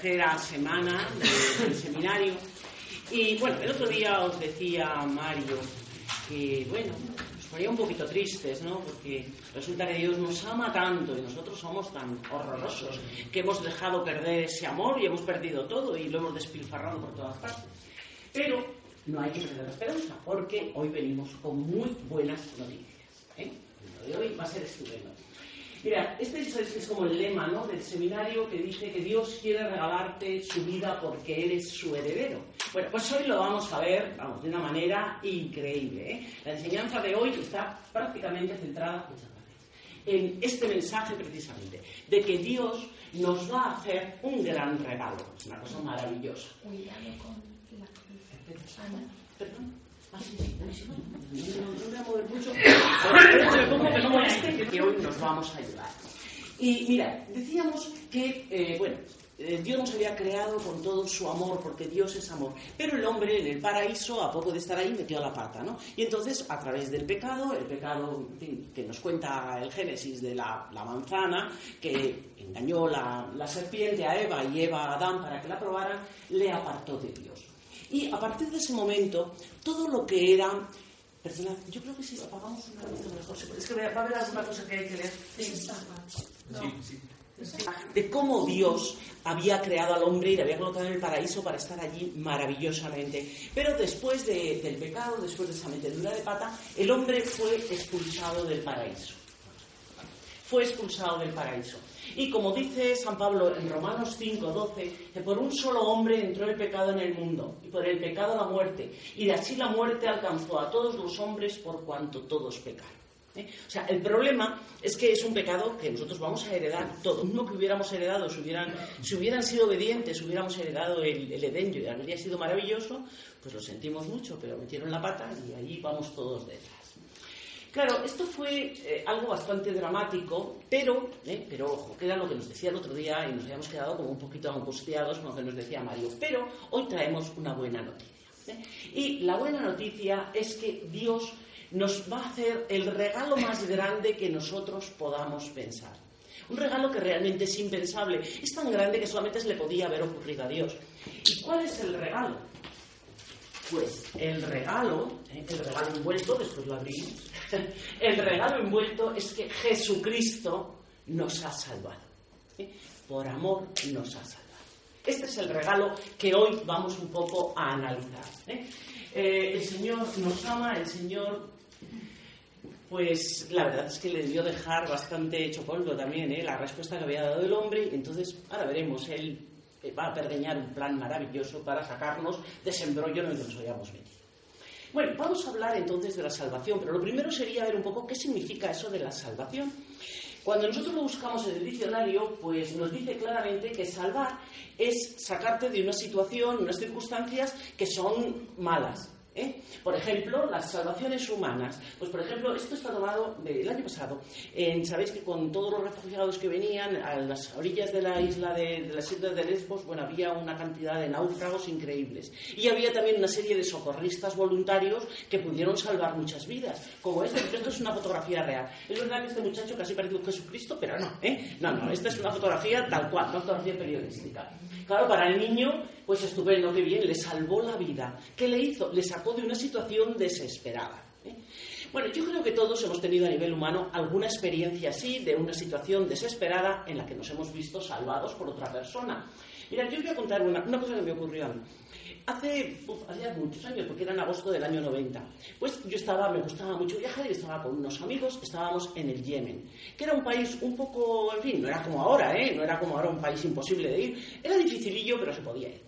tercera semana del seminario. Y bueno, el otro día os decía Mario que, bueno, nos ponía un poquito tristes, ¿no? Porque resulta que Dios nos ama tanto y nosotros somos tan horrorosos que hemos dejado perder ese amor y hemos perdido todo y lo hemos despilfarrado por todas partes. Pero no hay que perder la esperanza, porque hoy venimos con muy buenas noticias. ¿eh? Lo de hoy va a ser estupendo. Mira, este es, es, como el lema ¿no? del seminario que dice que Dios quiere regalarte su vida porque eres su heredero. Bueno, pues hoy lo vamos a ver, vamos, de una manera increíble. ¿eh? La enseñanza de hoy está prácticamente centrada en este mensaje precisamente, de que Dios nos va a hacer un gran regalo. Es una cosa maravillosa. Cuidado con la cruz. Perdón. No, voy a mover mucho. Que no moleste, que hoy nos vamos a ayudar. Y mira, decíamos que, eh, bueno, eh, Dios nos había creado con todo su amor, porque Dios es amor. Pero el hombre en el paraíso, a poco de estar ahí, metió la pata, ¿no? Y entonces, a través del pecado, el pecado que nos cuenta el Génesis de la, la manzana, que engañó la, la serpiente a Eva y Eva a Adán para que la probaran, le apartó de Dios. Y a partir de ese momento, todo lo que era. Perdona, yo creo que si apagamos una luz mejor. Es que va a haber alguna cosa que hay que leer. De cómo Dios había creado al hombre y le había colocado en el paraíso para estar allí maravillosamente. Pero después de- del pecado, después de esa metedura de pata, el hombre fue expulsado del paraíso. Fue expulsado del paraíso. Y como dice San Pablo en Romanos 5:12, que por un solo hombre entró el pecado en el mundo, y por el pecado la muerte, y de así la muerte alcanzó a todos los hombres por cuanto todos pecaron. ¿eh? O sea, el problema es que es un pecado que nosotros vamos a heredar todo. No que hubiéramos heredado, si hubieran, si hubieran sido obedientes, hubiéramos heredado el, el Edén y habría sido maravilloso, pues lo sentimos mucho, pero metieron la pata y ahí vamos todos detrás. Claro, esto fue eh, algo bastante dramático, pero, eh, pero ojo, que lo que nos decía el otro día y nos habíamos quedado como un poquito angustiados con lo que nos decía Mario. Pero hoy traemos una buena noticia. ¿eh? Y la buena noticia es que Dios nos va a hacer el regalo más grande que nosotros podamos pensar. Un regalo que realmente es impensable. Es tan grande que solamente se le podía haber ocurrido a Dios. ¿Y cuál es el regalo? Pues el regalo, ¿eh? el regalo envuelto, después lo abrimos, el regalo envuelto es que Jesucristo nos ha salvado. ¿eh? Por amor nos ha salvado. Este es el regalo que hoy vamos un poco a analizar. ¿eh? El Señor nos ama, el Señor, pues la verdad es que le debió dejar bastante hecho polvo también la respuesta que había dado el hombre. Entonces, ahora veremos, él va a pergeñar un plan maravilloso para sacarnos de ese embrollo en el que nos habíamos metido. Bueno, vamos a hablar entonces de la salvación, pero lo primero sería ver un poco qué significa eso de la salvación. Cuando nosotros lo buscamos en el diccionario, pues nos dice claramente que salvar es sacarte de una situación, unas circunstancias que son malas. ¿Eh? Por ejemplo, las salvaciones humanas. Pues, por ejemplo, esto está tomado del año pasado. Sabéis que con todos los refugiados que venían a las orillas de la isla de, de las islas de Lesbos, bueno, había una cantidad de náufragos increíbles. Y había también una serie de socorristas voluntarios que pudieron salvar muchas vidas. Como este, porque esto es una fotografía real. Es verdad que este muchacho casi parece un Jesucristo, pero no, ¿eh? No, no, esta es una fotografía tal cual, una fotografía periodística. Claro, para el niño, pues estupendo, qué bien, le salvó la vida. ¿Qué le hizo? Le sacó de una situación desesperada. ¿eh? Bueno, yo creo que todos hemos tenido a nivel humano alguna experiencia así, de una situación desesperada en la que nos hemos visto salvados por otra persona. Mira, yo voy a contar una, una cosa que me ocurrió a mí. Hace, hacía muchos años, porque era en agosto del año 90, pues yo estaba, me gustaba mucho viajar y estaba con unos amigos, estábamos en el Yemen, que era un país un poco, en fin, no era como ahora, ¿eh? No era como ahora un país imposible de ir, era dificilillo, pero se podía ir.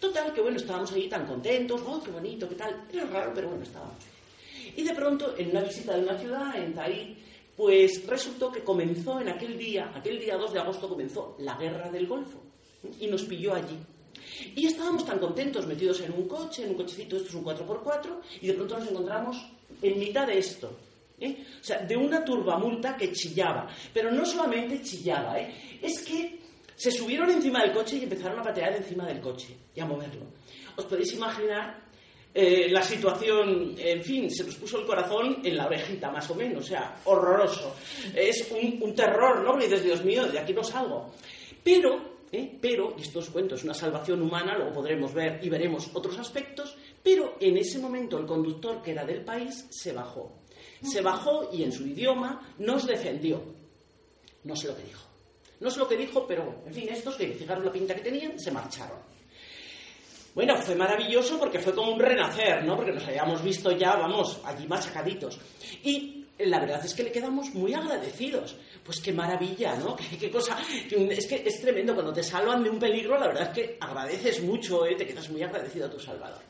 Total, que bueno, estábamos ahí tan contentos, oh, qué bonito, qué tal, era raro, pero bueno, estábamos. Y de pronto, en una visita de una ciudad, en Tahí, pues resultó que comenzó en aquel día, aquel día 2 de agosto comenzó la guerra del Golfo y nos pilló allí. Y estábamos tan contentos metidos en un coche, en un cochecito, esto es un 4x4, y de pronto nos encontramos en mitad de esto. ¿eh? O sea, de una turbamulta que chillaba. Pero no solamente chillaba, ¿eh? es que se subieron encima del coche y empezaron a patear encima del coche y a moverlo. Os podéis imaginar eh, la situación, en fin, se nos puso el corazón en la orejita, más o menos, o sea, horroroso. Es un, terror, ¿no? Y dices, Dios mío, de aquí no salgo. Pero, ¿eh? pero, y esto os cuento, es una salvación humana, luego podremos ver y veremos otros aspectos, pero en ese momento el conductor, que era del país, se bajó. Se bajó y en su idioma nos defendió. No sé lo que dijo. No sé lo que dijo, pero, en fin, estos que fijaros la pinta que tenían, se marcharon. Bueno, fue maravilloso porque fue como un renacer, ¿no? Porque nos habíamos visto ya, vamos, allí machacaditos. Y la verdad es que le quedamos muy agradecidos. Pues qué maravilla, ¿no? Qué, cosa. es que es tremendo. Cuando te salvan de un peligro, la verdad es que agradeces mucho, ¿eh? Te quedas muy agradecido a tu Salvador.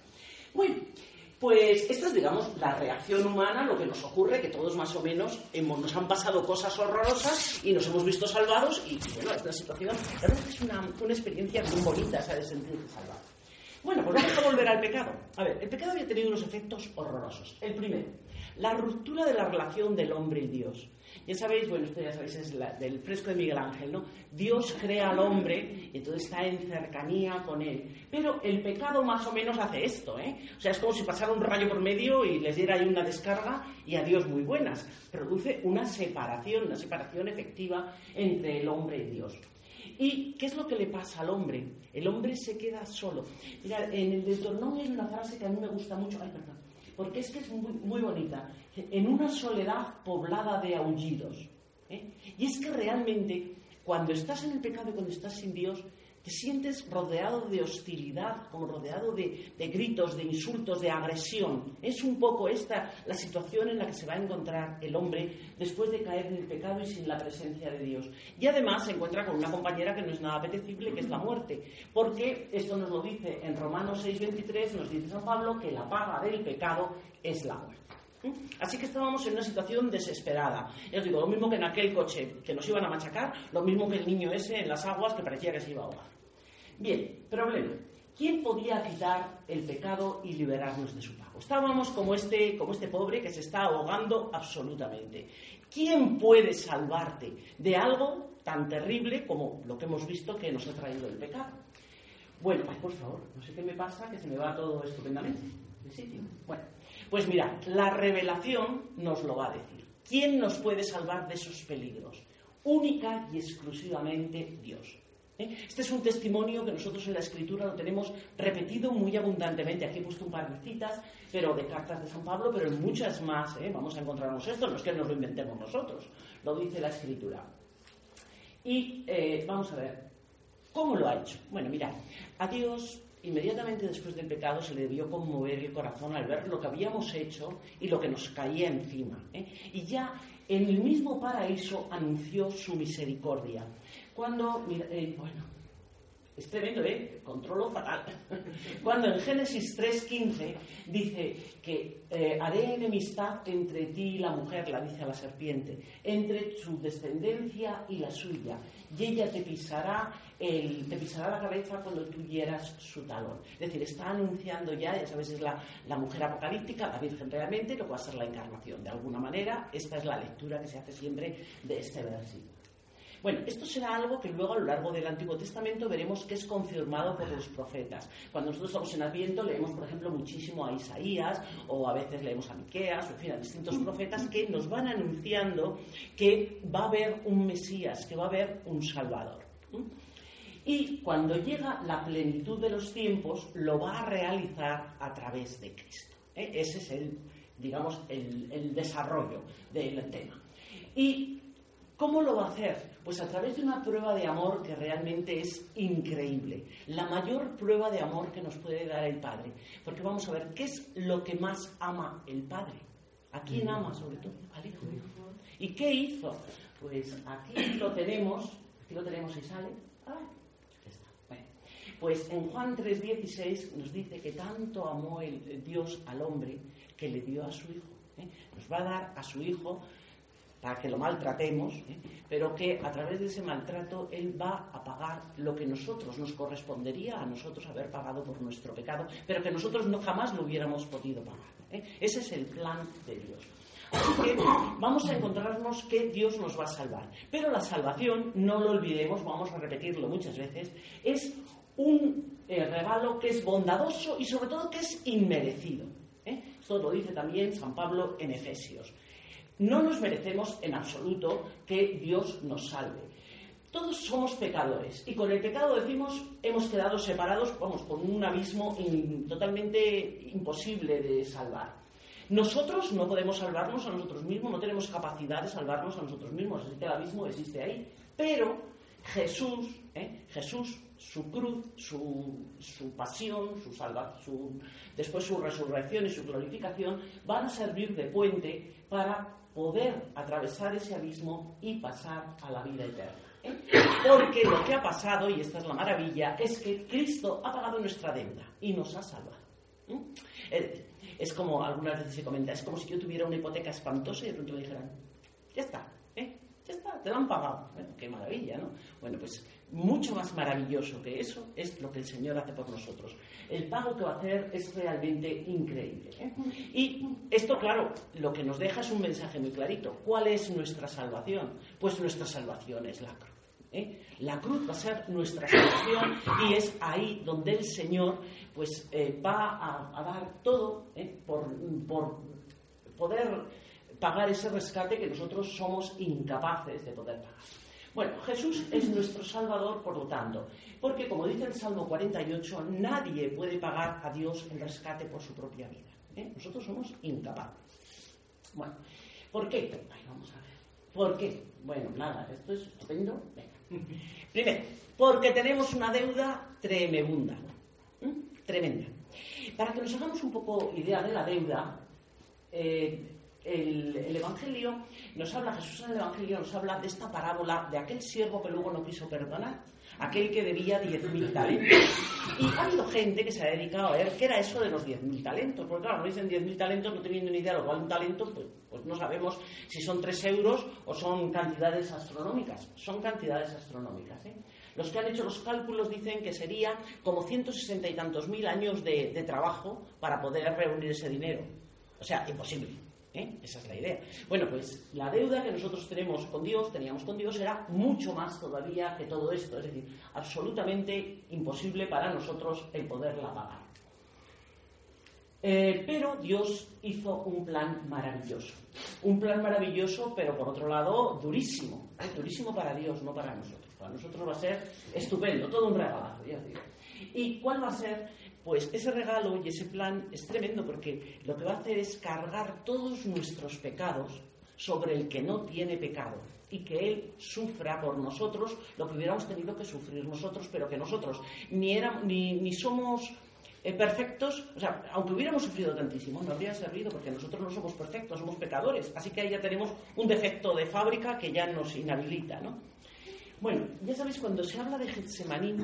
Bueno, pues esta es, digamos, la reacción humana, lo que nos ocurre, que todos más o menos hemos, nos han pasado cosas horrorosas y nos hemos visto salvados y, bueno, esta situación, la verdad es es una, una experiencia muy bonita, esa de sentirse salvado. Bueno, pues vamos a volver al pecado. A ver, el pecado había tenido unos efectos horrorosos. El primero, la ruptura de la relación del hombre y Dios. Ya sabéis, bueno, esto ya sabéis, es del fresco de Miguel Ángel, ¿no? Dios crea al hombre y entonces está en cercanía con él. Pero el pecado más o menos hace esto, ¿eh? O sea, es como si pasara un rayo por medio y les diera ahí una descarga y a Dios muy buenas. Produce una separación, una separación efectiva entre el hombre y Dios. ¿Y qué es lo que le pasa al hombre? El hombre se queda solo. Mira, en el Deuteronomio hay una frase que a mí me gusta mucho, ay, perdón, porque es que es muy, muy bonita. En una soledad poblada de aullidos. ¿eh? Y es que realmente, cuando estás en el pecado cuando estás sin Dios, te sientes rodeado de hostilidad, como rodeado de, gritos, de insultos, de agresión. Es un poco esta la situación en la que se va a encontrar el hombre después de caer en el pecado y sin la presencia de Dios. Y además se encuentra con una compañera que no es nada apetecible, que es la muerte. Porque esto nos lo dice en Romanos 6:23, nos dice San Pablo que la paga del pecado es la muerte. ¿Mm? Así que estábamos en una situación desesperada. os digo, lo mismo que en aquel coche que nos iban a machacar, lo mismo que el niño ese en las aguas que parecía que se iba a ahogar. Bien, problema. ¿Quién podía quitar el pecado y liberarnos de su pago? Estábamos como este, como este pobre que se está ahogando absolutamente. ¿Quién puede salvarte de algo tan terrible como lo que hemos visto que nos ha traído el pecado? Bueno, ay, por favor, no sé qué me pasa, que se me va todo estupendamente de sitio. Bueno, pues mira, la revelación nos lo va a decir. ¿Quién nos puede salvar de esos peligros? Única y exclusivamente Dios. ¿eh? Este es un testimonio que nosotros en la escritura lo tenemos repetido muy abundantemente. Aquí he puesto un par de citas, pero de cartas de San Pablo, pero en muchas más ¿eh? vamos a encontrarnos esto, no es que nos lo inventemos nosotros, lo dice la escritura. Y eh, vamos a ver, ¿cómo lo ha hecho? Bueno, mira, a Dios inmediatamente después del pecado se le debió conmover el corazón al ver lo que habíamos hecho y lo que nos caía encima. Y ya en el mismo paraíso anunció su misericordia. Cuando, mira, eh, bueno, es tremendo, ¿eh? Controlo fatal. Cuando en Génesis 3.15 dice que eh, haré enemistad entre ti y la mujer, la dice a la serpiente, entre su descendencia y la suya, y ella te pisará, el, te pisará la cabeza cuando tú hieras su talón. Es decir, está anunciando ya, ya sabes, es la, la mujer apocalíptica, la Virgen realmente, lo que va a ser la encarnación. De alguna manera, esta es la lectura que se hace siempre de este versículo. Bueno, esto será algo que luego a lo largo del Antiguo Testamento veremos que es confirmado por los profetas. Cuando nosotros estamos en Adviento leemos, por ejemplo, muchísimo a Isaías o a veces leemos a Miqueas, o en fin, a distintos profetas que nos van anunciando que va a haber un Mesías, que va a haber un Salvador. Y cuando llega la plenitud de los tiempos, lo va a realizar a través de Cristo. ¿eh? Ese es el, digamos, el, el desarrollo del tema. Y ¿Cómo lo va a hacer? Pues a través de una prueba de amor que realmente es increíble. La mayor prueba de amor que nos puede dar el Padre. Porque vamos a ver, ¿qué es lo que más ama el Padre? ¿A quién ama sobre todo? Al Hijo. ¿Y qué hizo? Pues aquí lo tenemos, aquí lo tenemos y sale. Ah, pues en Juan 3:16 nos dice que tanto amó el Dios al hombre que le dio a su Hijo. ¿eh? Nos va a dar a su Hijo para que lo maltratemos, ¿eh? pero que a través de ese maltrato Él va a pagar lo que nosotros nos correspondería a nosotros haber pagado por nuestro pecado, pero que nosotros no jamás lo hubiéramos podido pagar. ¿eh? Ese es el plan de Dios. Así que vamos a encontrarnos que Dios nos va a salvar. Pero la salvación, no lo olvidemos, vamos a repetirlo muchas veces, es un eh, regalo que es bondadoso y sobre todo que es inmerecido. Esto lo dice también San Pablo en Efesios. No nos merecemos en absoluto que Dios nos salve. Todos somos pecadores y con el pecado decimos hemos quedado separados, vamos, con un abismo totalmente imposible de salvar. Nosotros no podemos salvarnos a nosotros mismos, no tenemos capacidad de salvarnos a nosotros mismos, así que el abismo existe ahí. Pero Jesús, ¿eh? Jesús, su cruz, su, su pasión, su salvación, después su resurrección y su glorificación, van a servir de puente para poder atravesar ese abismo y pasar a la vida eterna. ¿eh? Porque lo que ha pasado, y esta es la maravilla, es que Cristo ha pagado nuestra deuda y nos ha salvado. ¿eh? Eh, es como algunas veces se comenta, es como si yo tuviera una hipoteca espantosa y de pronto me dijeran, ya está, ya está, te lo han pagado. Bueno, qué maravilla, ¿no? Bueno, pues mucho más maravilloso que eso es lo que el Señor hace por nosotros. El pago que va a hacer es realmente increíble. ¿eh? Y esto, claro, lo que nos deja es un mensaje muy clarito. ¿Cuál es nuestra salvación? Pues nuestra salvación es la cruz. ¿eh? La cruz va a ser nuestra salvación y es ahí donde el Señor pues, eh, va a, dar todo por, por poder pagar ese rescate que nosotros somos incapaces de poder pagar. Bueno, Jesús es nuestro Salvador, por lo tanto, porque como dice el Salmo 48, nadie puede pagar a Dios el rescate por su propia vida. ¿eh? Nosotros somos incapaces. Bueno, ¿por qué? vamos a ver. ¿Por qué? Bueno, nada, esto es estupendo. Primero, porque tenemos una deuda tremenda. Tremenda. Para que nos hagamos un poco idea de la deuda, eh, el, Evangelio nos habla, Jesús en el Evangelio nos habla de esta parábola de aquel siervo que luego no quiso perdonar, aquel que debía 10.000 talentos. Y ha habido gente que se ha dedicado a ver qué era eso de los 10.000 talentos, porque claro, dicen 10.000 talentos no teniendo ni idea de lo cual un talento, pues, pues, no sabemos si son 3 euros o son cantidades astronómicas. Son cantidades astronómicas. ¿eh? Los que han hecho los cálculos dicen que sería como 160 y tantos mil años de trabajo para poder reunir ese dinero. O sea, imposible. ¿Eh? Esa es la idea. Bueno, pues la deuda que nosotros tenemos con Dios, teníamos con Dios, era mucho más todavía que todo esto. Es decir, absolutamente imposible para nosotros el poderla pagar. Eh, pero Dios hizo un plan maravilloso. Un plan maravilloso, pero por otro lado, durísimo. Durísimo para Dios, no para nosotros. Para nosotros va a ser estupendo, todo un regalazo, ya digo. ¿Y cuál va a ser? Pues ese regalo y ese plan es tremendo porque lo que va a hacer es cargar todos nuestros pecados sobre el que no tiene pecado y que Él sufra por nosotros lo que hubiéramos tenido que sufrir nosotros, pero que nosotros ni, éramos, ni, somos eh, perfectos, o sea, aunque hubiéramos sufrido tantísimo, no habría servido porque nosotros no somos perfectos, somos pecadores, así que ahí ya tenemos un defecto de fábrica que ya nos inhabilita, ¿no? Bueno, ya sabéis, cuando se habla de Getsemaní,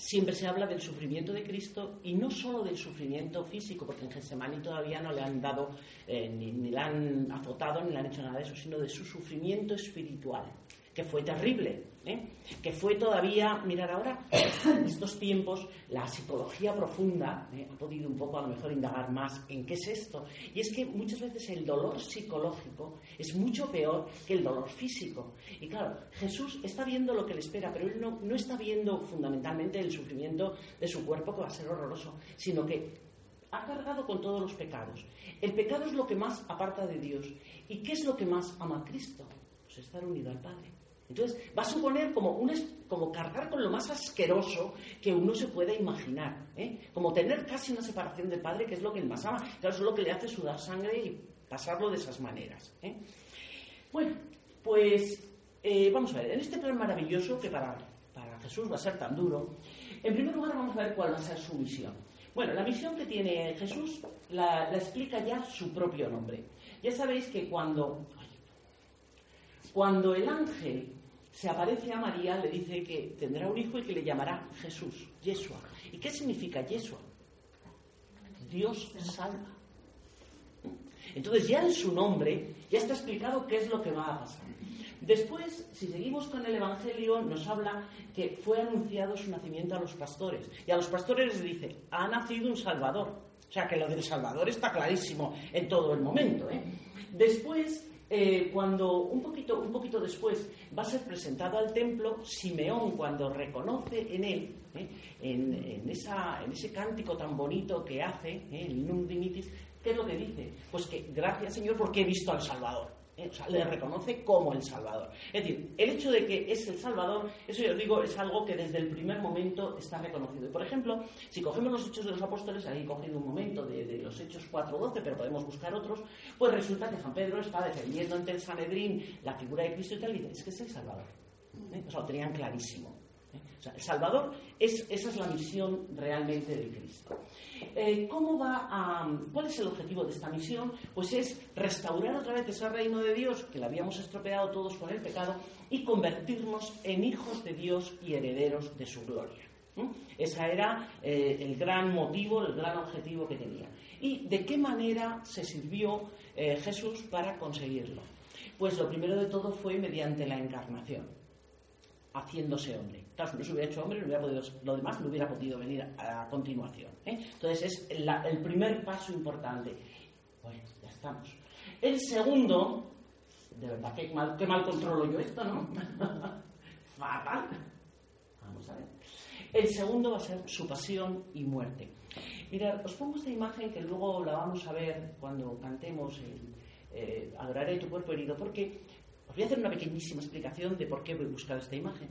siempre se habla del sufrimiento de Cristo y no solo del sufrimiento físico, porque en Getsemaní todavía no le han dado, eh, ni, ni, le han azotado, ni le han hecho nada de eso, sino de su sufrimiento espiritual que fue terrible, ¿eh? que fue todavía, mirar ahora, en estos tiempos, la psicología profunda ¿eh? ha podido un poco a lo mejor indagar más en qué es esto. Y es que muchas veces el dolor psicológico es mucho peor que el dolor físico. Y claro, Jesús está viendo lo que le espera, pero él no, no está viendo fundamentalmente el sufrimiento de su cuerpo, que va a ser horroroso, sino que ha cargado con todos los pecados. El pecado es lo que más aparta de Dios. ¿Y qué es lo que más ama a Cristo? Pues estar unido al Padre. Entonces, va a suponer como, un, como cargar con lo más asqueroso que uno se pueda imaginar. ¿eh? Como tener casi una separación del padre, que es lo que él más ama. Claro, eso es lo que le hace sudar sangre y pasarlo de esas maneras. ¿eh? Bueno, pues eh, vamos a ver, en este plan maravilloso que para, para Jesús va a ser tan duro, en primer lugar vamos a ver cuál va a ser su misión. Bueno, la misión que tiene Jesús la, la explica ya su propio nombre. Ya sabéis que cuando, cuando el ángel se aparece a María, le dice que tendrá un hijo y que le llamará Jesús, Yeshua. ¿Y qué significa Yeshua? Dios salva. Entonces ya en su nombre ya está explicado qué es lo que va a pasar. Después, si seguimos con el Evangelio, nos habla que fue anunciado su nacimiento a los pastores. Y a los pastores les dice, ha nacido un Salvador. O sea que lo del Salvador está clarísimo en todo el momento. ¿eh? Después, eh, cuando un poquito, un poquito después va a ser presentado al templo, Simeón, cuando reconoce en él, ¿eh? en, esa, en, ese cántico tan bonito que hace, el Num Dimitis, ¿qué es lo que dice? Pues que gracias Señor porque he visto al Salvador. ¿Eh? O sea, le reconoce como el Salvador. Es decir, el hecho de que es el Salvador, eso yo digo, es algo que desde el primer momento está reconocido. Y por ejemplo, si cogemos los Hechos de los Apóstoles, ahí cogido un momento de, de los Hechos 4.12, pero podemos buscar otros, pues resulta que San Pedro está defendiendo ante el Sanedrín la figura de Cristo y tal, y dice, es que es el Salvador. ¿Eh? O sea, lo tenían clarísimo. ¿Eh? El Salvador, es, esa es la misión realmente de Cristo. Eh, ¿Cómo va ¿Cuál es el objetivo de esta misión? Pues es restaurar otra vez ese reino de Dios que le habíamos estropeado todos con el pecado y convertirnos en hijos de Dios y herederos de su gloria. Ese era eh, el gran motivo, el gran objetivo que tenía. ¿Y de qué manera se sirvió eh, Jesús para conseguirlo? Pues lo primero de todo fue mediante la encarnación haciéndose hombre. Claro, si no se hubiera hecho hombre, lo demás no hubiera podido venir a, continuación. ¿eh? Entonces es el primer paso importante. Bueno, ya estamos. El segundo, de verdad, qué mal, qué mal controlo yo esto, ¿no? Fatal. Vamos a ver. El segundo va a ser su pasión y muerte. Mirad, os pongo esta imagen que luego la vamos a ver cuando cantemos el eh, Adoraré tu cuerpo herido, porque os voy a hacer una pequeñísima explicación de por qué voy a buscar esta imagen.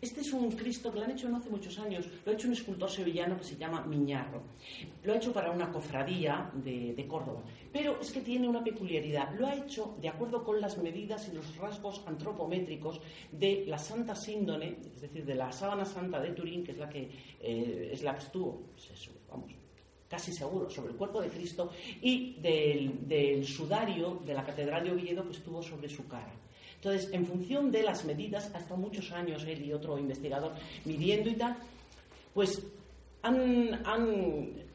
Este es un Cristo que lo han hecho no hace muchos años, lo ha hecho un escultor sevillano que se llama Miñarro. Lo ha hecho para una cofradía de, Córdoba. Pero es que tiene una peculiaridad. Lo ha hecho de acuerdo con las medidas y los rasgos antropométricos de la Santa Síndone, es decir, de la Sábana Santa de Turín, que es la que, eh, es la que estuvo, pues vamos, casi seguro, sobre el cuerpo de Cristo, y del sudario de la Catedral de Oviedo que estuvo sobre su cara. Entonces, en función de las medidas, hasta muchos años él y otro investigador midiendo y tal, pues han,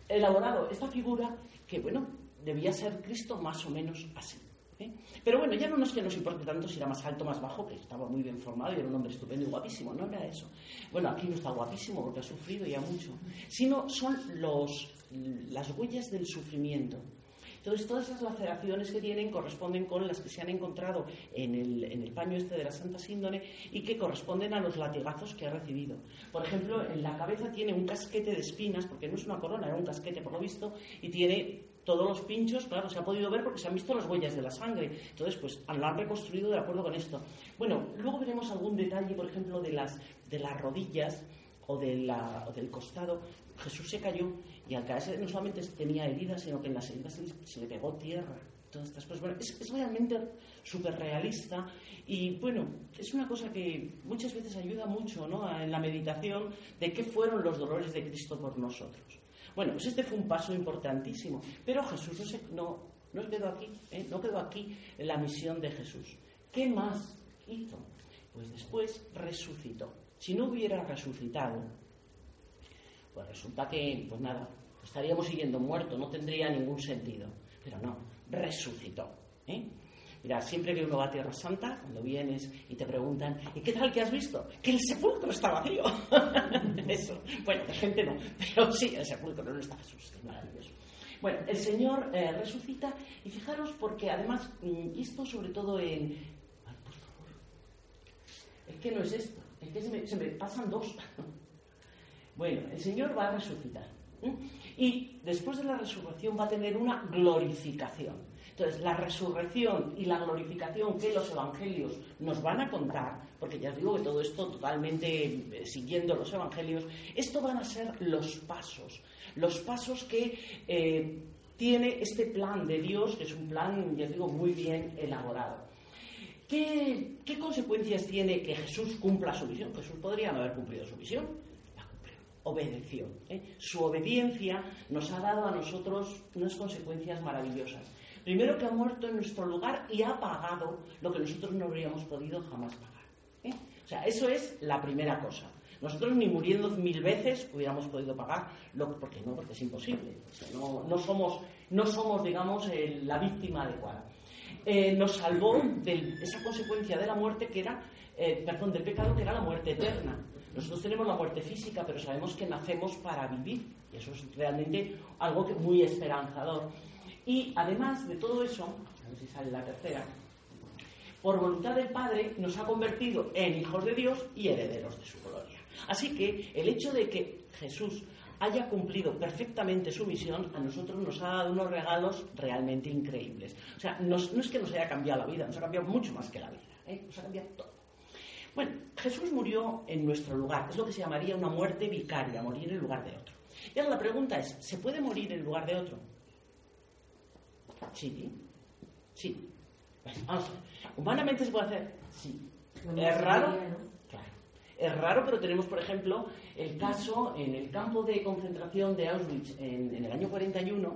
elaborado esta figura que, bueno, debía ser Cristo más o menos así. ¿eh? Pero bueno, ya no es que nos importe tanto si era más alto o más bajo, que estaba muy bien formado y era un hombre estupendo y guapísimo, no era eso. Bueno, aquí no está guapísimo porque ha sufrido ya mucho, sino son las huellas del sufrimiento. Entonces, todas esas laceraciones que tienen corresponden con las que se han encontrado en el, en el, paño este de la Santa Síndone y que corresponden a los latigazos que ha recibido. Por ejemplo, en la cabeza tiene un casquete de espinas, porque no es una corona, era un casquete por lo visto, y tiene todos los pinchos, claro, se ha podido ver porque se han visto las huellas de la sangre. Entonces, pues lo han reconstruido de acuerdo con esto. Bueno, luego veremos algún detalle, por ejemplo, de las, de las rodillas o, de o del costado. Jesús se cayó y al caerse no solamente tenía heridas, sino que en las heridas se le, pegó tierra. Todas estas cosas. Bueno, es, realmente súper realista y bueno, es una cosa que muchas veces ayuda mucho ¿no? en la meditación de qué fueron los dolores de Cristo por nosotros. Bueno, pues este fue un paso importantísimo, pero Jesús no, se, no, no quedó aquí, ¿eh? no quedó aquí la misión de Jesús. ¿Qué más hizo? Pues después resucitó. Si no hubiera resucitado, pues resulta que, pues nada, estaríamos siguiendo muerto, no tendría ningún sentido. Pero no, resucitó. ¿eh? Mira, siempre que uno va a Tierra Santa, cuando vienes y te preguntan, ¿y qué tal que has visto? Que el sepulcro está vacío. Eso. Bueno, la gente no, pero sí, el sepulcro no está es maravilloso. Bueno, el Señor eh, resucita y fijaros porque además, y esto sobre todo en... Ay, por favor. Es que no es esto, es que se me, pasan dos. bueno, el Señor va a resucitar. Y después de la resurrección va a tener una glorificación. Entonces, la resurrección y la glorificación que los evangelios nos van a contar, porque ya digo que todo esto totalmente eh, siguiendo los evangelios, esto van a ser los pasos, los pasos que eh, tiene este plan de Dios, que es un plan, ya digo, muy bien elaborado. ¿Qué, ¿Qué, consecuencias tiene que Jesús cumpla su misión? Jesús podría no haber cumplido su misión. La cumplió, obedeció. ¿eh? Su obediencia nos ha dado a nosotros unas consecuencias maravillosas. Primero que ha muerto en nuestro lugar y ha pagado lo que nosotros no habríamos podido jamás pagar. ¿eh? O sea, eso es la primera cosa. Nosotros ni muriendo mil veces hubiéramos podido pagar, lo, porque no, porque es imposible. No, somos, no somos, digamos, el, la víctima adecuada. Eh, nos salvó de esa consecuencia de la muerte que era, eh, perdón, del pecado que era la muerte eterna. Nosotros tenemos la muerte física, pero sabemos que nacemos para vivir. Y eso es realmente algo muy esperanzador. Y además de todo eso, a ver si sale la tercera, por voluntad del Padre nos ha convertido en hijos de Dios y herederos de su gloria. Así que el hecho de que Jesús haya cumplido perfectamente su misión, a nosotros nos ha dado unos regalos realmente increíbles. O sea, no es que nos haya cambiado la vida, nos ha cambiado mucho más que la vida, ¿eh? nos ha cambiado todo. Bueno, Jesús murió en nuestro lugar, es lo que se llamaría una muerte vicaria, morir en lugar de otro. Y ahora la pregunta es, ¿se puede morir en lugar de otro? Sí, sí. vamos a ver. ¿Humanamente se puede hacer? Sí. ¿Es raro? Es raro, pero tenemos, por ejemplo, el caso en el campo de concentración de Auschwitz en, el año 41.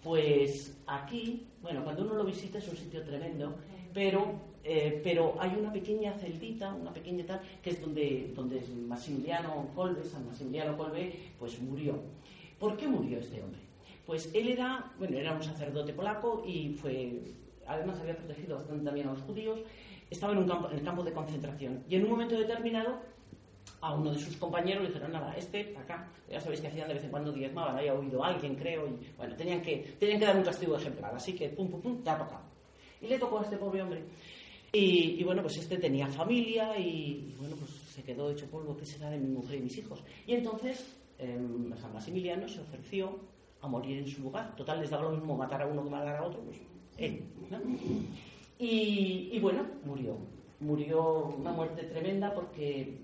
Pues aquí, bueno, cuando uno lo visita es un sitio tremendo, pero, eh, pero hay una pequeña celdita, una pequeña tal, que es donde, donde Maximiliano Kolbe, San Maximiliano Kolbe, pues murió. ¿Por qué murió este hombre? Pues él era, bueno, era un sacerdote polaco y fue, además había protegido bastante también a los judíos, estaba en, un campo, en el campo de concentración y en un momento determinado a uno de sus compañeros le dijeron, nada, este, acá, ya sabéis que hacían de vez en cuando diezmaban, había oído alguien, creo, y bueno, tenían que, tenían que dar un castigo ejemplar, así que pum, pum, pum, te ha tocado. Y le tocó a este pobre hombre. Y, bueno, pues este tenía familia y, bueno, pues se quedó hecho polvo, ¿qué será de mi mujer y mis hijos? Y entonces eh, San Maximiliano se ofreció a morir en su lugar. Total, les daba lo mismo matar a uno que matar a otro, pues él. ¿no? Y, bueno, murió. Murió una muerte tremenda porque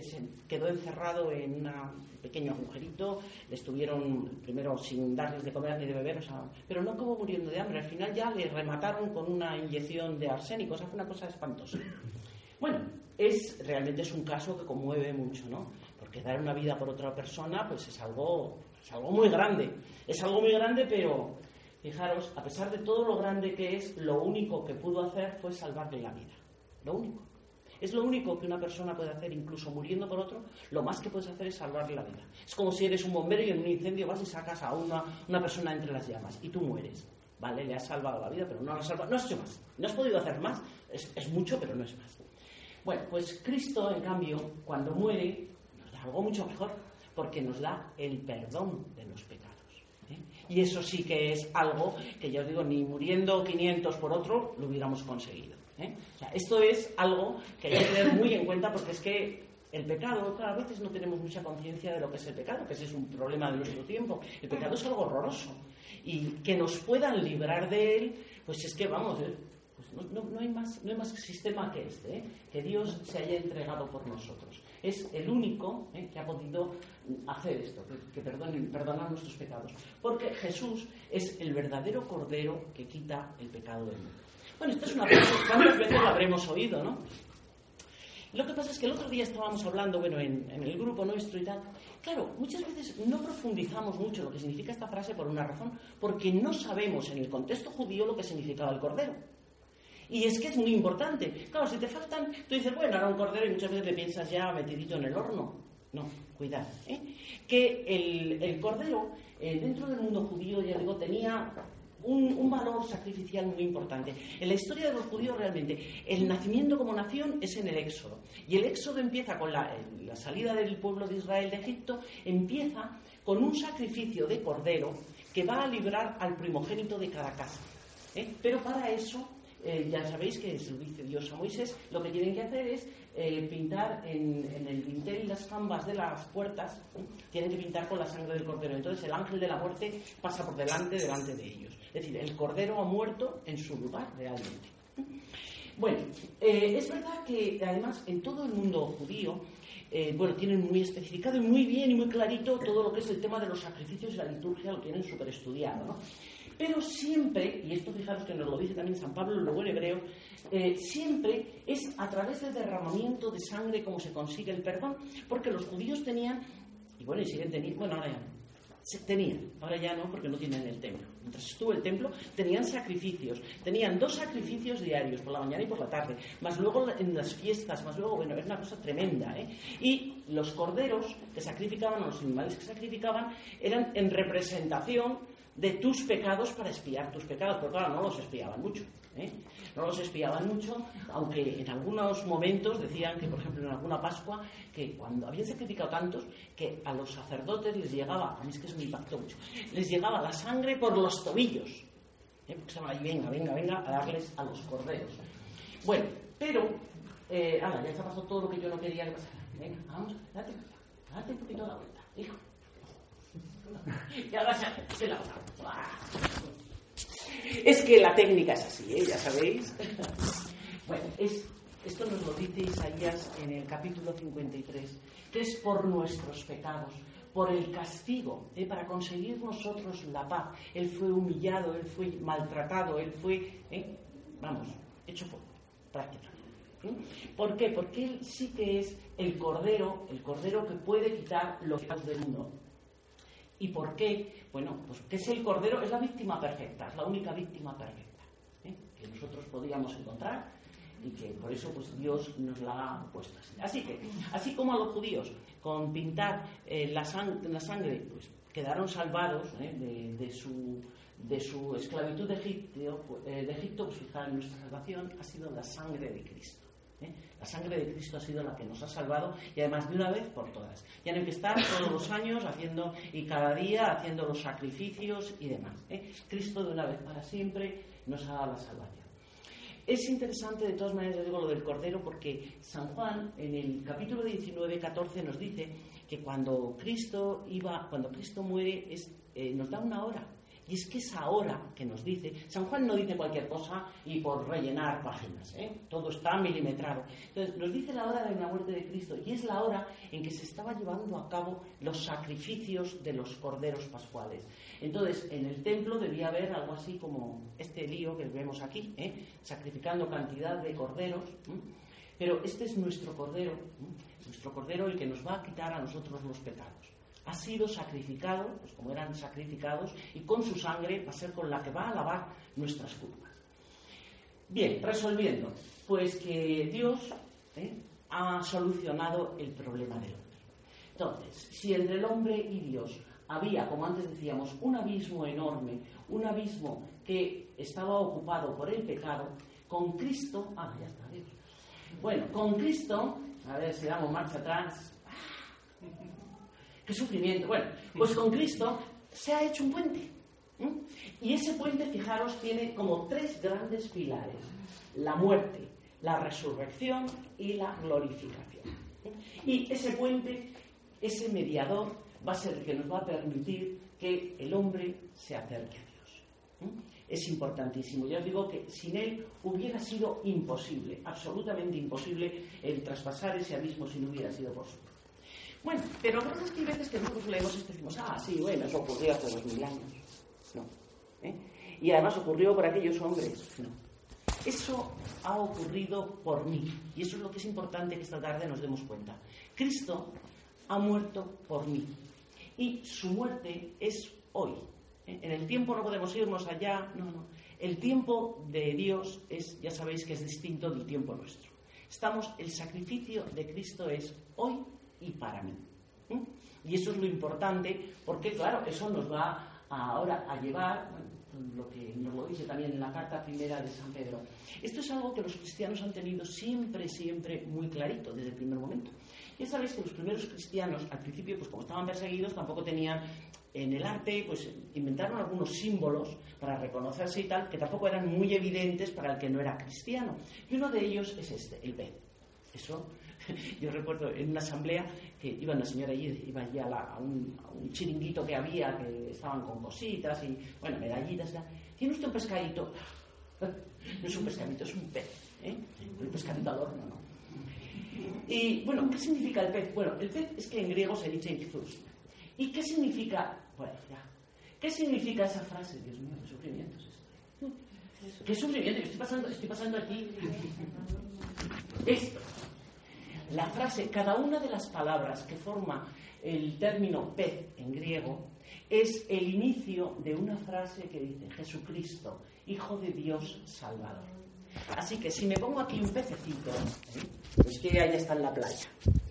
se quedó encerrado en un pequeño agujerito, le estuvieron primero sin darles de comer ni de beber, o sea, pero no como muriendo de hambre, al final ya le remataron con una inyección de arsénico, o sea, fue una cosa espantosa. Bueno, es realmente es un caso que conmueve mucho, ¿no? Porque dar una vida por otra persona, pues es algo, es algo muy grande, es algo muy grande, pero fijaros, a pesar de todo lo grande que es, lo único que pudo hacer fue salvarle la vida, lo único. Es lo único que una persona puede hacer, incluso muriendo por otro, lo más que puedes hacer es salvarle la vida. Es como si eres un bombero y en un incendio vas y sacas a una, persona entre las llamas y tú mueres. ¿Vale? Le has salvado la vida, pero no lo has. No has hecho más. No has podido hacer más. Es, es mucho, pero no es más. Bueno, pues Cristo, en cambio, cuando muere, nos da algo mucho mejor, porque nos da el perdón de los pecados. Y eso sí que es algo que ya os digo, ni muriendo 500 por otro lo hubiéramos conseguido. ¿eh? Esto es algo que hay que tener muy en cuenta porque es que el pecado, a veces no tenemos mucha conciencia de lo que es el pecado, que ese es un problema de nuestro tiempo. El pecado es algo horroroso. Y que nos puedan librar de él, pues es que, vamos, ¿eh? pues no, no, no, hay más, no hay más sistema que este, ¿eh? que Dios se haya entregado por nosotros. Es el único ¿eh? que ha podido hacer esto, que, que perdone, perdonar nuestros pecados. Porque Jesús es el verdadero cordero que quita el pecado del mundo. Bueno, esto es una frase, ¿cuántas veces la habremos oído, no? Lo que pasa es que el otro día estábamos hablando, bueno, en, en, el grupo nuestro y tal. Claro, muchas veces no profundizamos mucho lo que significa esta frase por una razón, porque no sabemos en el contexto judío lo que significaba el cordero. Y es que es muy importante. Claro, si te faltan, tú dices, bueno, era un cordero y muchas veces le piensas ya metidito en el horno. No, cuidado. ¿eh? Que el, el cordero, eh, dentro del mundo judío, ya digo, tenía un, un, valor sacrificial muy importante. En la historia de los judíos realmente, el nacimiento como nación es en el Éxodo. Y el Éxodo empieza con la, la salida del pueblo de Israel de Egipto, empieza con un sacrificio de cordero que va a librar al primogénito de cada casa. ¿eh? Pero para eso, eh, ya sabéis que se lo dice Dios a Moisés, lo que tienen que hacer es eh, pintar en, el dintel las jambas de las puertas, tienen que pintar con la sangre del cordero. Entonces el ángel de la muerte pasa por delante, delante de ellos. Es decir, el cordero ha muerto en su lugar realmente. Bueno, eh, es verdad que además en todo el mundo judío, bueno, tienen muy especificado y muy bien y muy clarito todo lo que es el tema de los sacrificios y la liturgia, lo tienen súper estudiado, ¿no? Pero siempre, y esto fijaros que nos lo dice también San Pablo luego en hebreo, eh, siempre es a través del derramamiento de sangre como se consigue el perdón, porque los judíos tenían, y bueno, y siguen teniendo, bueno, ahora ya tenían, ahora ya no porque no tienen el templo. Mientras estuvo el templo, tenían sacrificios, tenían dos sacrificios diarios, por la mañana y por la tarde, más luego en las fiestas, más luego, bueno, es una cosa tremenda. ¿eh? Y los corderos que sacrificaban, o los animales que sacrificaban, eran en representación de tus pecados para espiar tus pecados, pero claro, no los espiaban mucho. ¿eh? No los espiaban mucho, aunque en algunos momentos decían que, por ejemplo, en alguna Pascua, que cuando habían sacrificado tantos, que a los sacerdotes les llegaba, a mí es que eso me impactó mucho, les llegaba la sangre por los tobillos. ¿eh? Porque estaban ahí, venga, venga, venga, a darles a los corderos. Bueno, pero, eh, ahora, ya está pasando todo lo que yo no quería que pasara. Venga, vamos, date, date un poquito la vuelta, hijo. Y ahora se, se la es que la técnica es así, ¿eh? ya sabéis. bueno, esto nos lo dice Isaías en el capítulo 53, que es por nuestros pecados, por el castigo, ¿eh? para conseguir nosotros la paz. Él fue humillado, él fue maltratado, él fue, ¿eh? vamos, hecho por prácticamente. ¿Por qué? Porque él sí que es el cordero, el cordero que puede quitar los pecados del mundo. ¿Y por qué? Bueno, pues que es el Cordero, es la víctima perfecta, es la única víctima perfecta ¿eh? que nosotros podíamos encontrar y que por eso pues Dios nos la ha puesto así. Así que, así como a los judíos, con pintar eh, la, sangre, pues quedaron salvados ¿eh? de, su, de su esclavitud de Egipto, de Egipto, pues fijaros, nuestra salvación ha sido la sangre de Cristo. ¿Eh? La sangre de Cristo ha sido la que nos ha salvado y además de una vez por todas. Ya no hay que estar todos los años haciendo y cada día haciendo los sacrificios y demás. ¿eh? Cristo de una vez para siempre nos ha dado la salvación. Es interesante de todas maneras, digo lo del Cordero, porque San Juan en el capítulo 19, 14 nos dice que cuando Cristo iba, cuando Cristo muere, eh, nos da una hora y es que esa hora que nos dice, San Juan no dice cualquier cosa y por rellenar páginas, ¿eh? todo está milimetrado. Entonces, nos dice la hora de la muerte de Cristo y es la hora en que se estaba llevando a cabo los sacrificios de los corderos pascuales. Entonces, en el templo debía haber algo así como este lío que vemos aquí, ¿eh? sacrificando cantidad de corderos. Pero este es nuestro cordero, nuestro cordero el que nos va a quitar a nosotros los pecados ha sido sacrificado, pues como eran sacrificados, y con su sangre va a ser con la que va a lavar nuestras culpas. Bien, resolviendo, pues que Dios ¿eh? ha solucionado el problema del hombre. Entonces, si entre el hombre y Dios había, como antes decíamos, un abismo enorme, un abismo que estaba ocupado por el pecado, con Cristo, ah, ya está, Dios. Bueno, con Cristo, a ver si damos marcha atrás, qué sufrimiento. Bueno, pues con Cristo se ha hecho un puente. Y ese puente, fijaros, tiene como tres grandes pilares. La muerte, la resurrección y la glorificación. Y ese puente, ese mediador, va a ser el que nos va a permitir que el hombre se acerque a Dios. Es importantísimo. Ya os digo que sin él hubiera sido imposible, absolutamente imposible, el traspasar ese abismo si no hubiera sido por su bueno, pero es que hay veces que nosotros leemos esto y decimos, ah, sí, bueno, eso ocurrió hace dos mil años. No. ¿eh? Y además ocurrió por aquellos hombres. No. Eso ha ocurrido por mí. Y eso es lo que es importante que esta tarde nos demos cuenta. Cristo ha muerto por mí. Y su muerte es hoy. ¿eh? En el tiempo no podemos irnos allá. No, no. El tiempo de Dios es, ya sabéis que es distinto del tiempo nuestro. Estamos, el sacrificio de Cristo es hoy y para mí. Y eso es lo importante, porque claro, eso nos va ahora a llevar, lo que nos lo dice también en la carta primera de San Pedro, esto es algo que los cristianos han tenido siempre, siempre muy clarito desde el primer momento. Ya sabéis que los primeros cristianos, al principio, pues como estaban perseguidos, tampoco tenían en el arte, pues inventaron algunos símbolos para reconocerse y tal, que tampoco eran muy evidentes para el que no era cristiano. Y uno de ellos es este, el pez. Eso Yo recuerdo en una asamblea que iba una señora allí, iba allí a, un, chiringuito que había, que estaban con cositas y, bueno, medallitas. ¿Tiene usted un pescadito? No es un pescadito, es un pez. ¿eh? Un pescadito al horno, ¿no? Y, bueno, ¿qué significa el pez? Bueno, el pez es que en griego se dice ictus. ¿Y qué significa? Bueno, ya. ¿Qué significa esa frase? Dios mío, qué sufrimiento es esto. ¿Qué sufrimiento? Estoy pasando, estoy pasando aquí. Esto. La frase, cada una de las palabras que forma el término pez en griego, es el inicio de una frase que dice Jesucristo, Hijo de Dios Salvador. Así que si me pongo aquí un pececito, ¿eh? pues que allá está en la playa,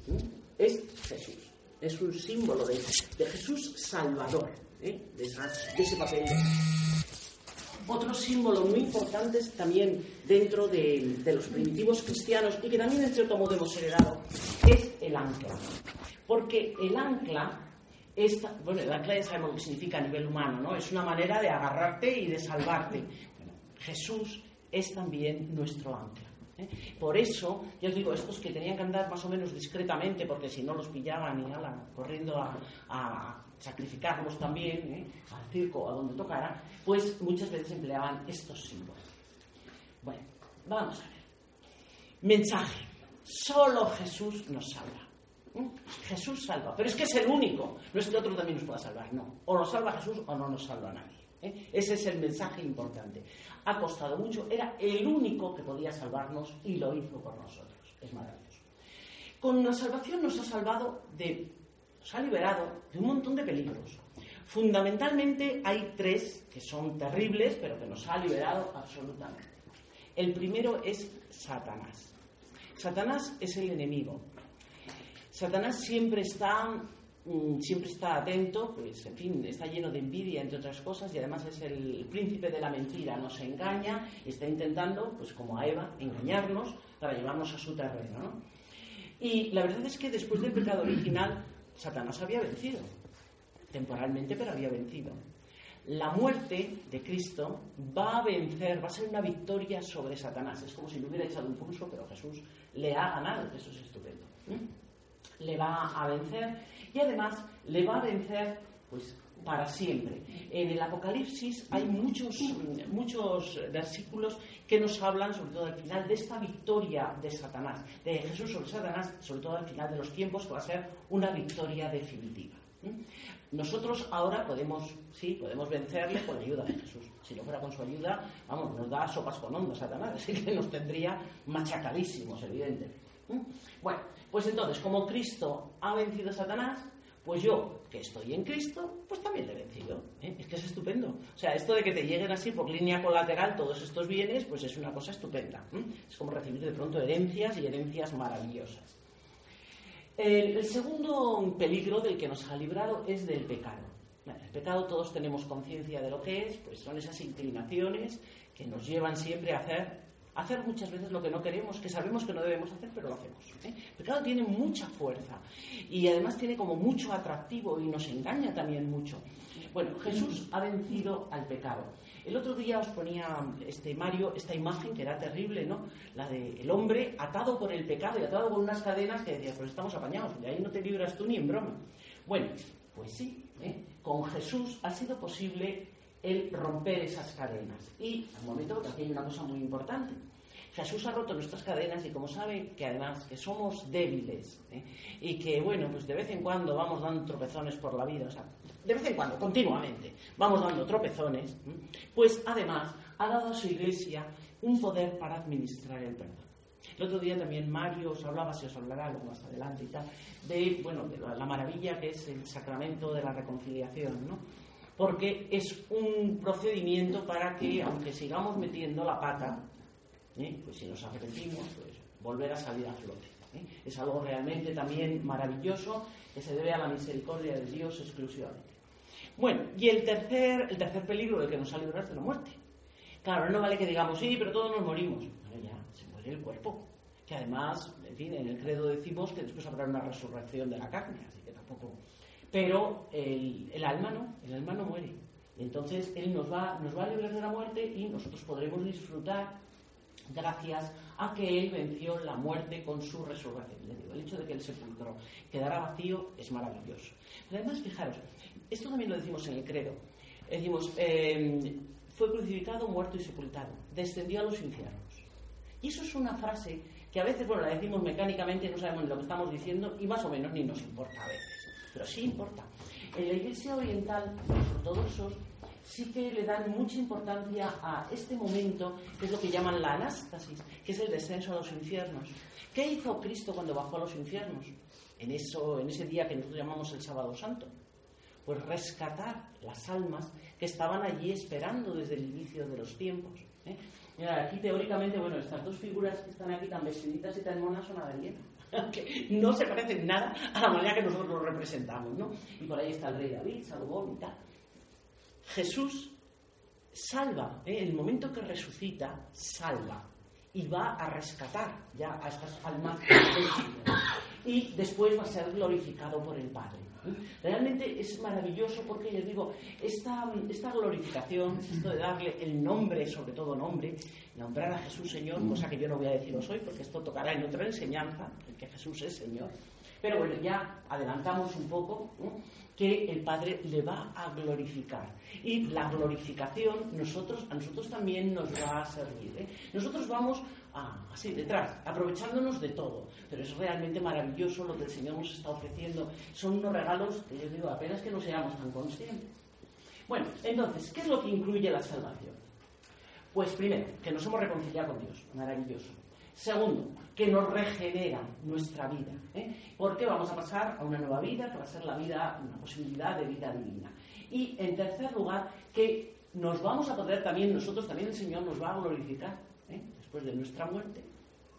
¿eh? es Jesús. Es un símbolo de, Jesús Salvador, ¿eh? de, ese papel. Otro símbolo muy importante también dentro de, los primitivos cristianos y que también en cierto modo hemos heredado es el ancla. Porque el ancla esta, bueno, el ancla ya sabemos lo que significa a nivel humano, ¿no? Es una manera de agarrarte y de salvarte. Jesús es también nuestro ancla. ¿eh? Por eso, ya os digo, estos que tenían que andar más o menos discretamente, porque si no los pillaban y ala, corriendo a sacrificarlos también, ¿eh? al circo a donde tocara, pues muchas veces empleaban estos símbolos. Bueno, vamos a ver. Mensaje. Solo Jesús nos salva. Jesús salva, pero es que es el único, no es que otro también nos pueda salvar, no. O nos salva Jesús o no nos salva nadie. ¿eh? Ese es el mensaje importante. Ha costado mucho, era el único que podía salvarnos y lo hizo por nosotros. Es maravilloso. Con la salvación nos ha salvado de, nos ha liberado de un montón de peligros. Fundamentalmente hay tres que son terribles, pero que nos ha liberado absolutamente. El primero es Satanás. Satanás es el enemigo. Satanás siempre está, mm, siempre está atento, pues en fin, está lleno de envidia, entre otras cosas, y además es el príncipe de la mentira, nos engaña, y está intentando, pues como a Eva, engañarnos para llevarnos a su terreno. Y la verdad es que después del pecado original, Satanás había vencido, temporalmente, pero había vencido. La muerte de Cristo va a vencer, va a ser una victoria sobre Satanás. Es como si le hubiera echado un pulso, pero Jesús le ha ganado, eso es estupendo le va a vencer y además le va a vencer pues para siempre. En el Apocalipsis hay muchos, muchos versículos que nos hablan, sobre todo al final, de esta victoria de Satanás, de Jesús sobre Satanás, sobre todo al final de los tiempos, que va a ser una victoria definitiva. Nosotros ahora podemos, sí, podemos vencerle con la ayuda de Jesús. Si no fuera con su ayuda, vamos, nos da sopas con onda Satanás, así que nos tendría machacadísimos, evidentemente. Bueno, pues entonces, como Cristo ha vencido a Satanás, pues yo, que estoy en Cristo, pues también le he vencido. ¿eh? Es que es estupendo. O sea, esto de que te lleguen así por línea colateral todos estos bienes, pues es una cosa estupenda. Es como recibir de pronto herencias y herencias maravillosas. El, segundo peligro del que nos ha librado es del pecado. el pecado todos tenemos conciencia de lo que es, pues son esas inclinaciones que nos llevan siempre a hacer hacer muchas veces lo que no queremos, que sabemos que no debemos hacer, pero lo hacemos. ¿eh? Pecado tiene mucha fuerza y además tiene como mucho atractivo y nos engaña también mucho. Bueno, Jesús ha vencido al pecado. El otro día os ponía este Mario esta imagen que era terrible, ¿no? La del hombre atado por el pecado y atado con unas cadenas que decía, pues estamos apañados, de ahí no te libras tú ni en broma. Bueno, pues sí, ¿eh? con Jesús ha sido posible el romper esas cadenas. Y al momento hay una cosa muy importante. Jesús ha roto nuestras cadenas y como sabe que además que somos débiles ¿eh? y que bueno pues de vez en cuando vamos dando tropezones por la vida, o sea, de vez en cuando, continuamente, vamos dando tropezones, ¿eh? pues además ha dado a su iglesia un poder para administrar el perdón. El otro día también Mario os hablaba, se os hablará luego más adelante y tal, de, bueno, de la maravilla que es el sacramento de la reconciliación, ¿no? Porque es un procedimiento para que, aunque sigamos metiendo la pata, ¿eh? pues si nos arrepentimos, pues volver a salir a flote. ¿eh? Es algo realmente también maravilloso que se debe a la misericordia de Dios exclusivamente. Bueno, y el tercer, el tercer peligro del que nos ha librado es la muerte. Claro, no vale que digamos, sí, pero todos nos morimos. Bueno, ya, se muere el cuerpo. Que además, en en el credo decimos que después habrá una resurrección de la carne, así que tampoco pero el, alma no, el alma no muere. Entonces Él nos va, nos va a librar de la muerte y nosotros podremos disfrutar gracias a que Él venció la muerte con su resurrección. el hecho de que el sepulcro quedara vacío es maravilloso. además, fijaros, esto también lo decimos en el credo. Decimos, em, fue crucificado, muerto y sepultado. Descendió a los infiernos. Y eso es una frase que a veces, bueno, la decimos mecánicamente, no sabemos lo que estamos diciendo y más o menos ni nos importa a veces. Pero sí importa. En la Iglesia Oriental, los ortodoxos sí que le dan mucha importancia a este momento, que es lo que llaman la anástasis, que es el descenso a los infiernos. ¿Qué hizo Cristo cuando bajó a los infiernos? En, eso, en ese día que nosotros llamamos el Sábado Santo. Pues rescatar las almas que estaban allí esperando desde el inicio de los tiempos. ¿eh? aquí teóricamente, bueno, estas dos figuras que están aquí tan vestiditas y tan monas son Adriana. que no se parecen nada a la manera que nosotros lo representamos, ¿no? Y por ahí está el rey David, Salomón y tal. Jesús salva, ¿eh? el momento que resucita, salva y va a rescatar ya a estas almas y después va a ser glorificado por el Padre. Realmente es maravilloso porque, les digo, esta, esta glorificación, esto de darle el nombre, sobre todo nombre, nombrar a Jesús Señor, cosa que yo no voy a deciros hoy porque esto tocará en otra enseñanza, el que Jesús es Señor. Pero bueno, ya adelantamos un poco que el Padre le va a glorificar. Y la glorificación nosotros, a nosotros también nos va a servir. ¿eh? Nosotros vamos así detrás, aprovechándonos de todo. Pero es realmente maravilloso lo que el Señor nos está ofreciendo. Son unos regalos que yo digo, apenas que no seamos tan conscientes. Bueno, entonces, ¿qué es lo que incluye la salvación? Pues primero, que nos hemos reconciliado con Dios, maravilloso. Segundo, que nos regenera nuestra vida. ¿eh? Porque vamos a pasar a una nueva vida, que va a ser la vida, una posibilidad de vida divina. Y en tercer lugar, que nos vamos a poder también, nosotros también el Señor nos va a glorificar ¿eh? Después de nuestra muerte.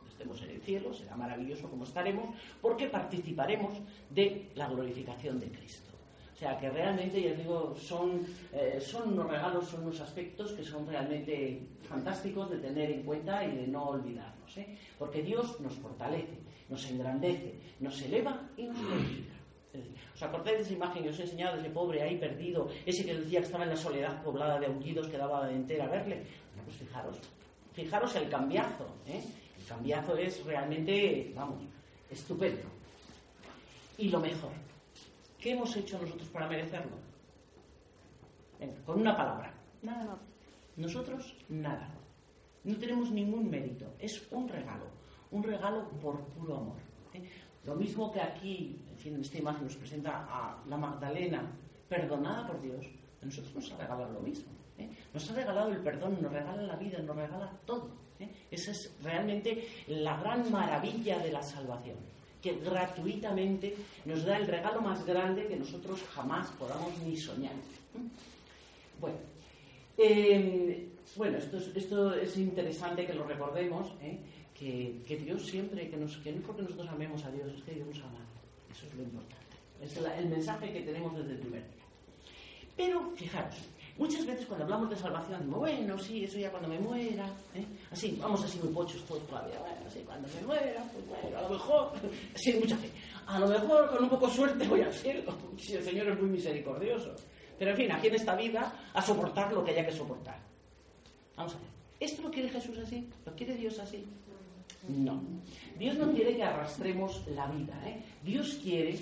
Estemos en el cielo, será maravilloso como estaremos, porque participaremos de la glorificación de Cristo. O sea que realmente, ya digo, son, eh, son unos regalos, son unos aspectos que son realmente fantásticos de tener en cuenta y de no olvidarnos. ¿eh? Porque Dios nos fortalece, nos engrandece, nos eleva y nos glorifica. ¿Os acordáis de esa imagen que os he enseñado ese pobre ahí perdido, ese que decía que estaba en la soledad poblada de aullidos que daba de entera verle? Pues fijaros, fijaros el cambiazo. ¿eh? El cambiazo es realmente, vamos, estupendo. Y lo mejor, ¿Qué hemos hecho nosotros para merecerlo? con una palabra. Nada. Nosotros nada. No tenemos ningún mérito. Es un regalo. Un regalo por puro amor. ¿eh? Lo mismo que aquí, en fin, en esta imagen nos presenta a la Magdalena, perdonada por Dios. A nosotros nos ha regalado lo mismo. ¿Eh? Nos ha regalado el perdón, nos regala la vida, nos regala todo. ¿eh? Esa es realmente la gran maravilla de la salvación que gratuitamente nos da el regalo más grande que nosotros jamás podamos ni soñar. Bueno, em, bueno esto, es, esto es interesante que lo recordemos, ¿eh? que, Dios siempre, que, nos, que no es porque nosotros amemos a Dios, es que Dios nos ama. Eso es lo importante. Es el mensaje que tenemos desde el primer día. Pero, fijaros, Muchas veces cuando hablamos de salvación, digo, bueno, sí, eso ya cuando me muera, ¿eh? así, vamos así muy pochos todos todavía, bueno, así, cuando me muera, pues bueno, a lo mejor, así mucha fe, a lo mejor con un poco de suerte voy al cielo, si el Señor es muy misericordioso. Pero en fin, aquí en esta vida, a soportar lo que haya que soportar. Vamos a ver, ¿esto lo quiere Jesús así? ¿Lo quiere Dios así? No. Dios no quiere que arrastremos la vida, ¿eh? Dios quiere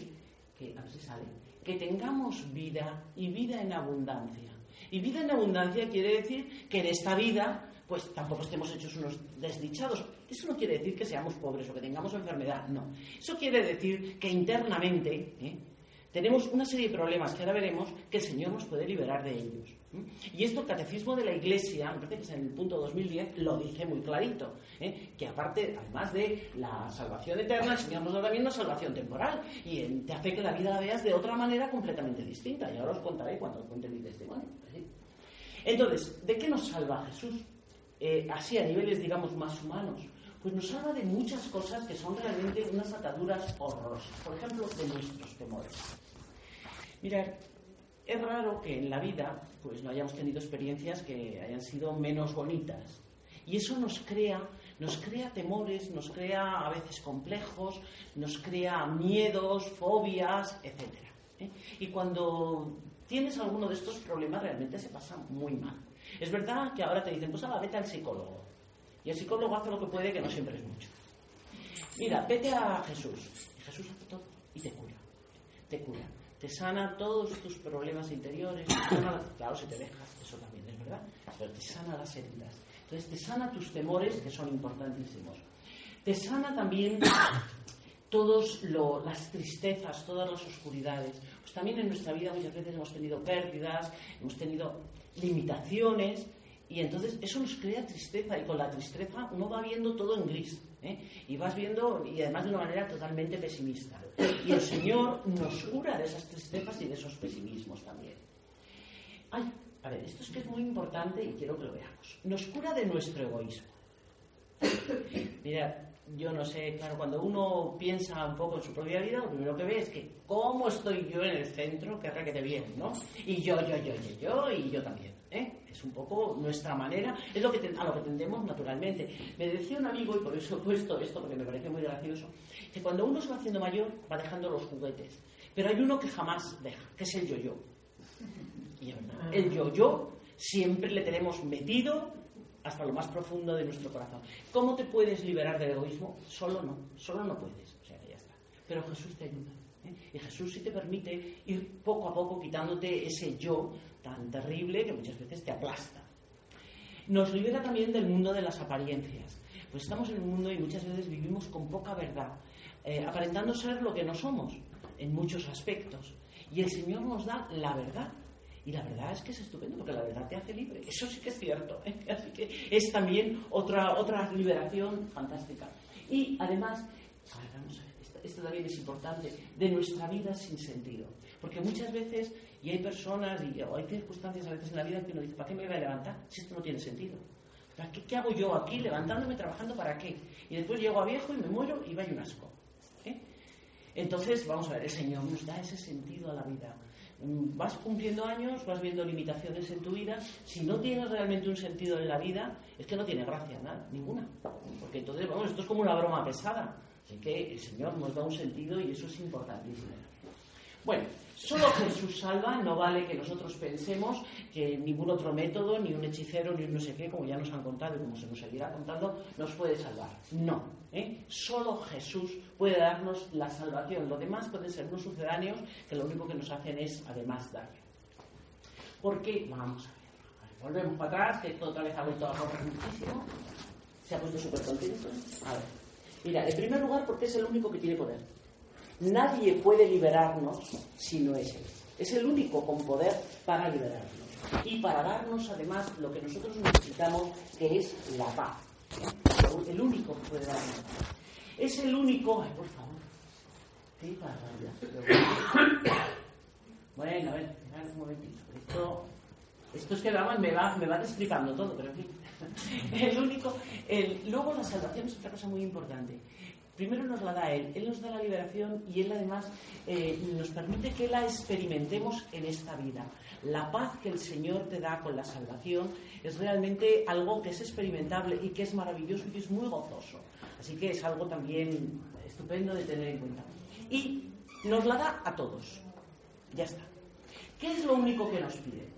que, a ver si sale, que tengamos vida y vida en abundancia. Y vida en abundancia quiere decir que en esta vida pues tampoco estemos hechos unos desdichados. Eso no quiere decir que seamos pobres o que tengamos enfermedad, no. Eso quiere decir que internamente ¿eh? tenemos una serie de problemas que ahora veremos que el Señor nos puede liberar de ellos. Y esto el Catecismo de la Iglesia, me parece que es en el punto 2010, lo dice muy clarito, ¿eh? que aparte, además de la salvación eterna, el Señor nos da también una salvación temporal y te hace que la vida la veas de otra manera completamente distinta. Y ahora os contaré cuando os cuente mi testimonio. Entonces, ¿de qué nos salva Jesús? Eh, así a niveles, digamos, más humanos. Pues nos salva de muchas cosas que son realmente unas ataduras horrorosas. Por ejemplo, de nuestros temores. Mirad, es raro que en la vida pues no hayamos tenido experiencias que hayan sido menos bonitas. Y eso nos crea, nos crea temores, nos crea a veces complejos, nos crea miedos, fobias, etc. ¿eh? Y cuando tienes alguno de estos problemas realmente se pasa muy mal. Es verdad que ahora te dicen, pues ahora vete al psicólogo. Y el psicólogo hace lo que puede, que no siempre es mucho. Mira, vete a Jesús. Jesús hace todo y te cura. Te cura te sana todos tus problemas interiores, claro, si te dejas, eso también es verdad, pero te sana las heridas. Entonces te sana tus temores, que son importantísimos. Te sana también todas las tristezas, todas las oscuridades. Pues también en nuestra vida muchas veces hemos tenido pérdidas, hemos tenido limitaciones, y entonces eso nos crea tristeza, y con la tristeza uno va viendo todo en gris, ¿eh? y vas viendo, y además de una manera totalmente pesimista. Y el Señor nos cura de esas tristezas y de esos pesimismos también. Ay, a ver, esto es que es muy importante y quiero que lo veamos. Nos cura de nuestro egoísmo. Mira, yo no sé, claro, cuando uno piensa un poco en su propia vida, lo primero que ve es que cómo estoy yo en el centro, que te bien, ¿no? Y yo, yo, yo, yo, yo, y yo también. ¿eh? Es un poco nuestra manera, es lo que a lo que tendemos naturalmente. Me decía un amigo, y por eso he puesto esto, porque me parece muy gracioso, que cuando uno se va haciendo mayor, va dejando los juguetes. Pero hay uno que jamás deja, que es el yo-yo. Y el yo-yo siempre le tenemos metido hasta lo más profundo de nuestro corazón. ¿Cómo te puedes liberar del egoísmo? Solo no, solo no puedes. O sea, ya está. Pero Jesús te ayuda. ¿eh? Y Jesús sí te permite ir poco a poco quitándote ese yo tan terrible que muchas veces te aplasta. Nos libera también del mundo de las apariencias. Pues estamos en un mundo y muchas veces vivimos con poca verdad, eh, aparentando ser lo que no somos en muchos aspectos. Y el Señor nos da la verdad y la verdad es que es estupendo porque la verdad te hace libre. Eso sí que es cierto. ¿eh? Así que es también otra, otra liberación fantástica. Y además, vamos a ver, esto, también es importante, de nuestra vida sin sentido. Porque muchas veces, y hay personas y hay circunstancias a veces en la vida que uno dice, ¿para qué me voy a levantar si esto no tiene sentido? ¿Qué, ¿Qué, hago yo aquí levantándome, trabajando para qué? Y después llego a viejo y me muero y vaya un asco. ¿eh? Entonces, vamos a ver, el Señor nos da ese sentido a la vida vas cumpliendo años, vas viendo limitaciones en tu vida. Si no tienes realmente un sentido en la vida, es que no tiene gracia, nada, ninguna. Porque entonces, vamos, esto es como una broma pesada. Así que el Señor nos da un sentido y eso es importantísimo. Bueno, solo Jesús salva, no vale que nosotros pensemos que ningún otro método, ni un hechicero, ni un no sé qué, como ya nos han contado y como se nos seguirá contando, nos puede salvar. No, ¿eh? solo Jesús puede darnos la salvación. Lo demás pueden ser unos sucedáneos que lo único que nos hacen es además daño. ¿Por qué? Vamos a ver. Volvemos para atrás, que esto otra vez ha vuelto a correr muchísimo. Se ha puesto súper contento. A ver. Mira, en primer lugar, porque es el único que tiene poder. Nadie puede liberarnos si no es Él. Es el único con poder para liberarnos y para darnos además lo que nosotros necesitamos, que es la paz. El único que puede darnos. Es el único. Ay, por favor. Qué barbaridad. Bueno, a ver, un momentito. Esto, es que me va, me va explicando todo, pero en fin. El único. Luego la salvación es otra cosa muy importante primero nos la da Él, Él nos da la liberación y Él además eh, nos permite que la experimentemos en esta vida. La paz que el Señor te da con la salvación es realmente algo que es experimentable y que es maravilloso y que es muy gozoso. Así que es algo también estupendo de tener en cuenta. Y nos la da a todos. Ya está. ¿Qué es lo único que nos pide?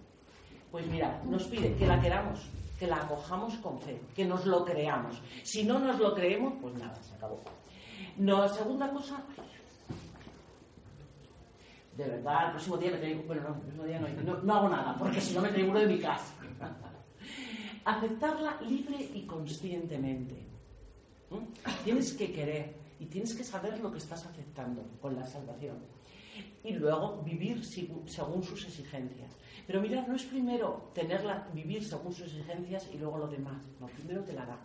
Pues mira, nos pide que la queramos, que la acojamos con fe, que nos lo creamos. Si no nos lo creemos, pues nada, se acabó. No, segunda cosa, de verdad, el próximo día me traigo, bueno, no, el próximo día no, no, hago nada, porque si no me traigo uno de mi casa. Aceptarla libre y conscientemente. Tienes que querer y tienes que saber lo que estás aceptando con la salvación. Y luego vivir según sus exigencias. Pero mira, no es primero tenerla, vivir según sus exigencias y luego lo demás. No, primero te la da.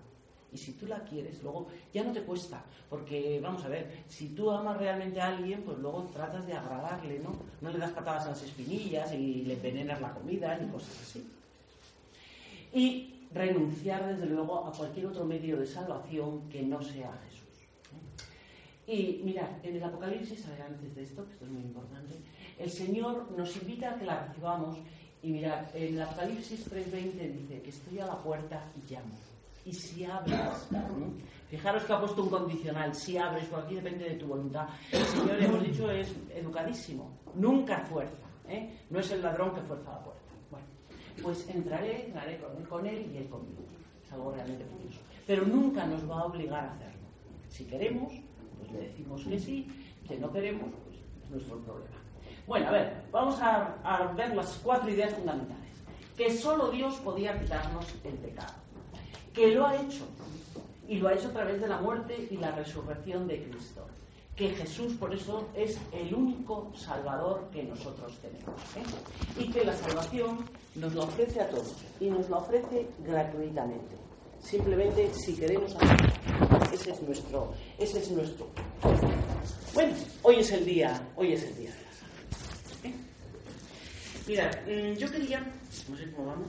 Y si tú la quieres, luego ya no te cuesta, porque vamos a ver, si tú amas realmente a alguien, pues luego tratas de agradarle, ¿no? No le das patadas a las espinillas y le envenenas la comida ni cosas así. Y renunciar, desde luego, a cualquier otro medio de salvación que no sea Jesús. Y mirad, en el Apocalipsis, antes de esto, que esto es muy importante, el Señor nos invita a que la recibamos. Y mirad, en el Apocalipsis 3.20 dice que estoy a la puerta y llamo y si abres. Fijaros que ha puesto un condicional, si abres, por aquí depende de tu voluntad. El Señor, hemos dicho, es educadísimo, nunca fuerza, ¿eh? no es el ladrón que fuerza la puerta. Bueno, pues entraré, entraré con él, y él conmigo. Es algo realmente curioso. Pero nunca nos va a obligar a hacerlo. Si queremos, pues le decimos que sí, que no queremos, pues es nuestro problema. Bueno, a ver, vamos a, ver las cuatro ideas fundamentales. Que solo Dios podía quitarnos el pecado que lo ha hecho y lo ha hecho a través de la muerte y la resurrección de Cristo. que Jesús por eso es el único salvador que nosotros tenemos. ¿eh? Y que la salvación nos la ofrece a todos y nos la ofrece gratuitamente. Simplemente si queremos hacerlo. Ese es nuestro, ese es nuestro. Bueno, hoy es el día, hoy es el día de la salvación. ¿eh? Mira, mm, yo quería, no sé cómo vamos.